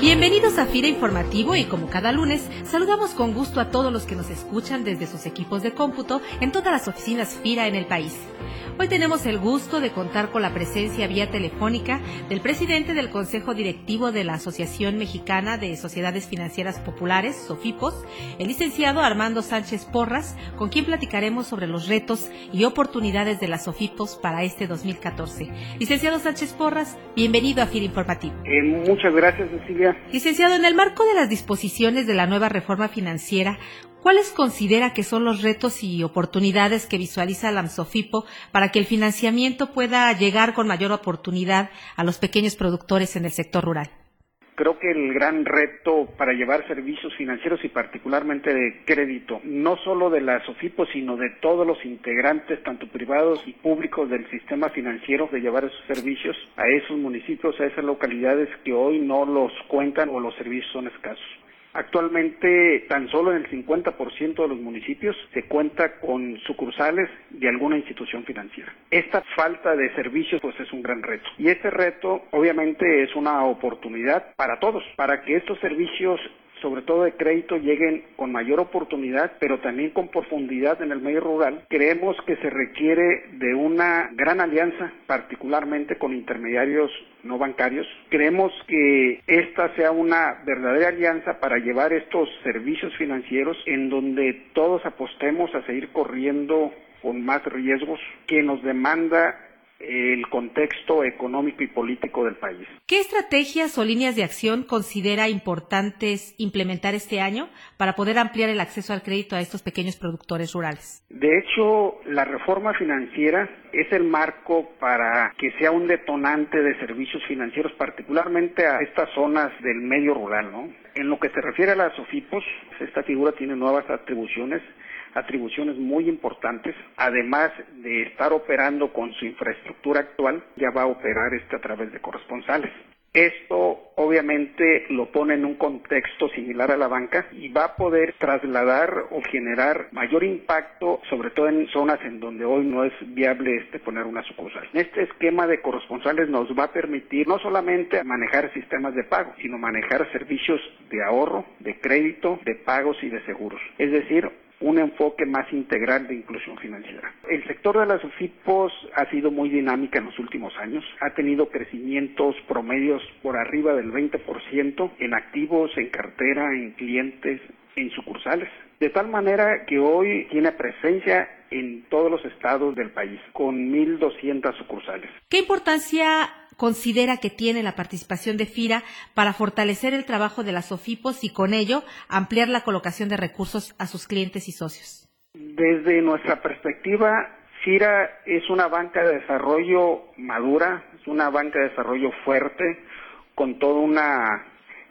Bienvenidos a FIRA Informativo y como cada lunes, saludamos con gusto a todos los que nos escuchan desde sus equipos de cómputo en todas las oficinas FIRA en el país. Hoy tenemos el gusto de contar con la presencia vía telefónica del presidente del Consejo Directivo de la Asociación Mexicana de Sociedades Financieras Populares, SOFIPOS, el licenciado Armando Sánchez Porras, con quien platicaremos sobre los retos y oportunidades de las SOFIPOS para este 2014. Licenciado Sánchez Porras, bienvenido a FIR Informativo. Eh, muchas gracias, Cecilia. Licenciado, en el marco de las disposiciones de la nueva reforma financiera, ¿Cuáles considera que son los retos y oportunidades que visualiza la AMSOFIPO para que el financiamiento pueda llegar con mayor oportunidad a los pequeños productores en el sector rural? Creo que el gran reto para llevar servicios financieros y particularmente de crédito, no solo de la SOFIPO, sino de todos los integrantes, tanto privados y públicos del sistema financiero, de llevar esos servicios a esos municipios, a esas localidades que hoy no los cuentan o los servicios son escasos. Actualmente, tan solo en el 50% de los municipios se cuenta con sucursales de alguna institución financiera. Esta falta de servicios pues es un gran reto. Y este reto obviamente es una oportunidad para todos, para que estos servicios sobre todo de crédito, lleguen con mayor oportunidad, pero también con profundidad en el medio rural, creemos que se requiere de una gran alianza, particularmente con intermediarios no bancarios. Creemos que esta sea una verdadera alianza para llevar estos servicios financieros en donde todos apostemos a seguir corriendo con más riesgos que nos demanda el contexto económico y político del país. ¿Qué estrategias o líneas de acción considera importantes implementar este año para poder ampliar el acceso al crédito a estos pequeños productores rurales? De hecho, la reforma financiera es el marco para que sea un detonante de servicios financieros, particularmente a estas zonas del medio rural, ¿no? En lo que se refiere a las OFIPOS, esta figura tiene nuevas atribuciones atribuciones muy importantes. Además de estar operando con su infraestructura actual, ya va a operar este a través de corresponsales. Esto obviamente lo pone en un contexto similar a la banca y va a poder trasladar o generar mayor impacto, sobre todo en zonas en donde hoy no es viable este poner una sucursal. Este esquema de corresponsales nos va a permitir no solamente manejar sistemas de pago, sino manejar servicios de ahorro, de crédito, de pagos y de seguros. Es decir, un enfoque más integral de inclusión financiera. El sector de las UFIPOS ha sido muy dinámica en los últimos años, ha tenido crecimientos promedios por arriba del 20% en activos, en cartera, en clientes, en sucursales. De tal manera que hoy tiene presencia en todos los estados del país, con 1.200 sucursales. ¿Qué importancia considera que tiene la participación de FIRA para fortalecer el trabajo de las OFIPOS y con ello ampliar la colocación de recursos a sus clientes y socios? Desde nuestra perspectiva, FIRA es una banca de desarrollo madura, es una banca de desarrollo fuerte, con todo un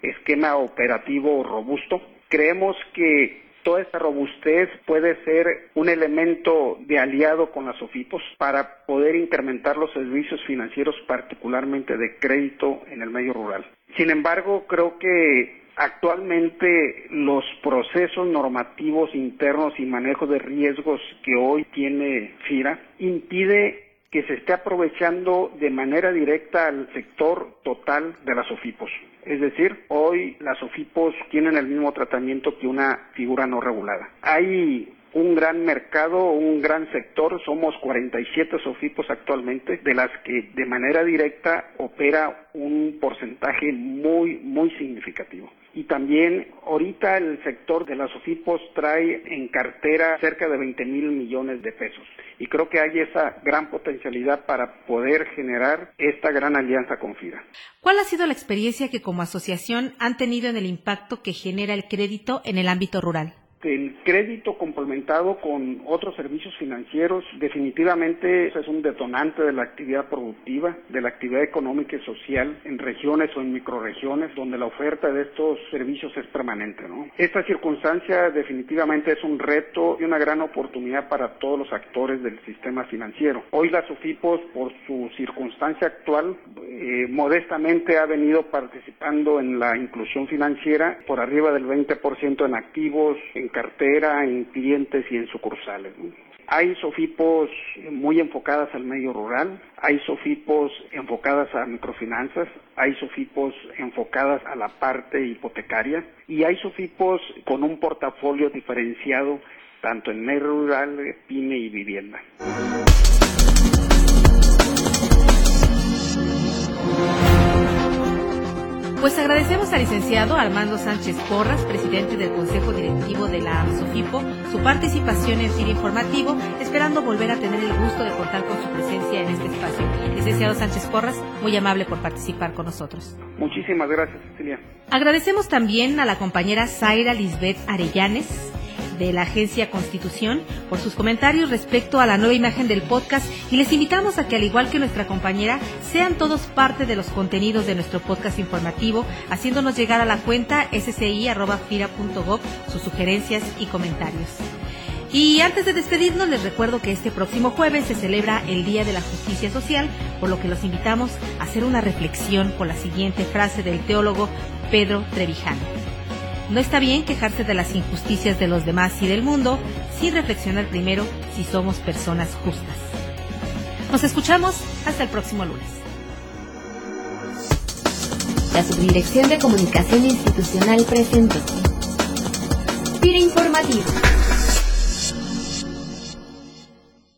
esquema operativo robusto. Creemos que toda esta robustez puede ser un elemento de aliado con las OFIPOS para poder incrementar los servicios financieros, particularmente de crédito en el medio rural. Sin embargo, creo que actualmente los procesos normativos internos y manejo de riesgos que hoy tiene FIRA impide que se esté aprovechando de manera directa al sector total de las OFIPOS. Es decir, hoy las OFIPOS tienen el mismo tratamiento que una figura no regulada. Hay un gran mercado, un gran sector, somos 47 SOFIPOS actualmente, de las que de manera directa opera un porcentaje muy, muy significativo. Y también ahorita el sector de las SOFIPOS trae en cartera cerca de 20 mil millones de pesos. Y creo que hay esa gran potencialidad para poder generar esta gran alianza con FIRA. ¿Cuál ha sido la experiencia que como asociación han tenido en el impacto que genera el crédito en el ámbito rural? El crédito complementado con otros servicios financieros definitivamente es un detonante de la actividad productiva, de la actividad económica y social en regiones o en microregiones donde la oferta de estos servicios es permanente. Esta circunstancia definitivamente es un reto y una gran oportunidad para todos los actores del sistema financiero. Hoy la SOFIPOS, por su circunstancia actual, eh, modestamente ha venido participando en la inclusión financiera por arriba del 20% en activos, cartera, en clientes y en sucursales. Hay SOFIPOS muy enfocadas al medio rural, hay SOFIPOS enfocadas a microfinanzas, hay SOFIPOS enfocadas a la parte hipotecaria y hay SOFIPOS con un portafolio diferenciado tanto en medio rural, pyme y vivienda. Agradecemos al licenciado Armando Sánchez Porras, presidente del Consejo Directivo de la SOFIPO, su participación en FIRA Informativo, esperando volver a tener el gusto de contar con su presencia en este espacio. Licenciado Sánchez Porras, muy amable por participar con nosotros. Muchísimas gracias, Cecilia. Agradecemos también a la compañera Zaira Lisbeth Arellanes, de la agencia Constitución por sus comentarios respecto a la nueva imagen del podcast y les invitamos a que al igual que nuestra compañera sean todos parte de los contenidos de nuestro podcast informativo haciéndonos llegar a la cuenta sci.fira.gov sus sugerencias y comentarios. Y antes de despedirnos, les recuerdo que este próximo jueves se celebra el Día de la Justicia Social, por lo que los invitamos a hacer una reflexión con la siguiente frase del teólogo Pedro Trevijano. No está bien quejarse de las injusticias de los demás y del mundo sin reflexionar primero si somos personas justas. Nos escuchamos hasta el próximo lunes. La Subdirección de Comunicación Institucional presentó. Tira Informativo.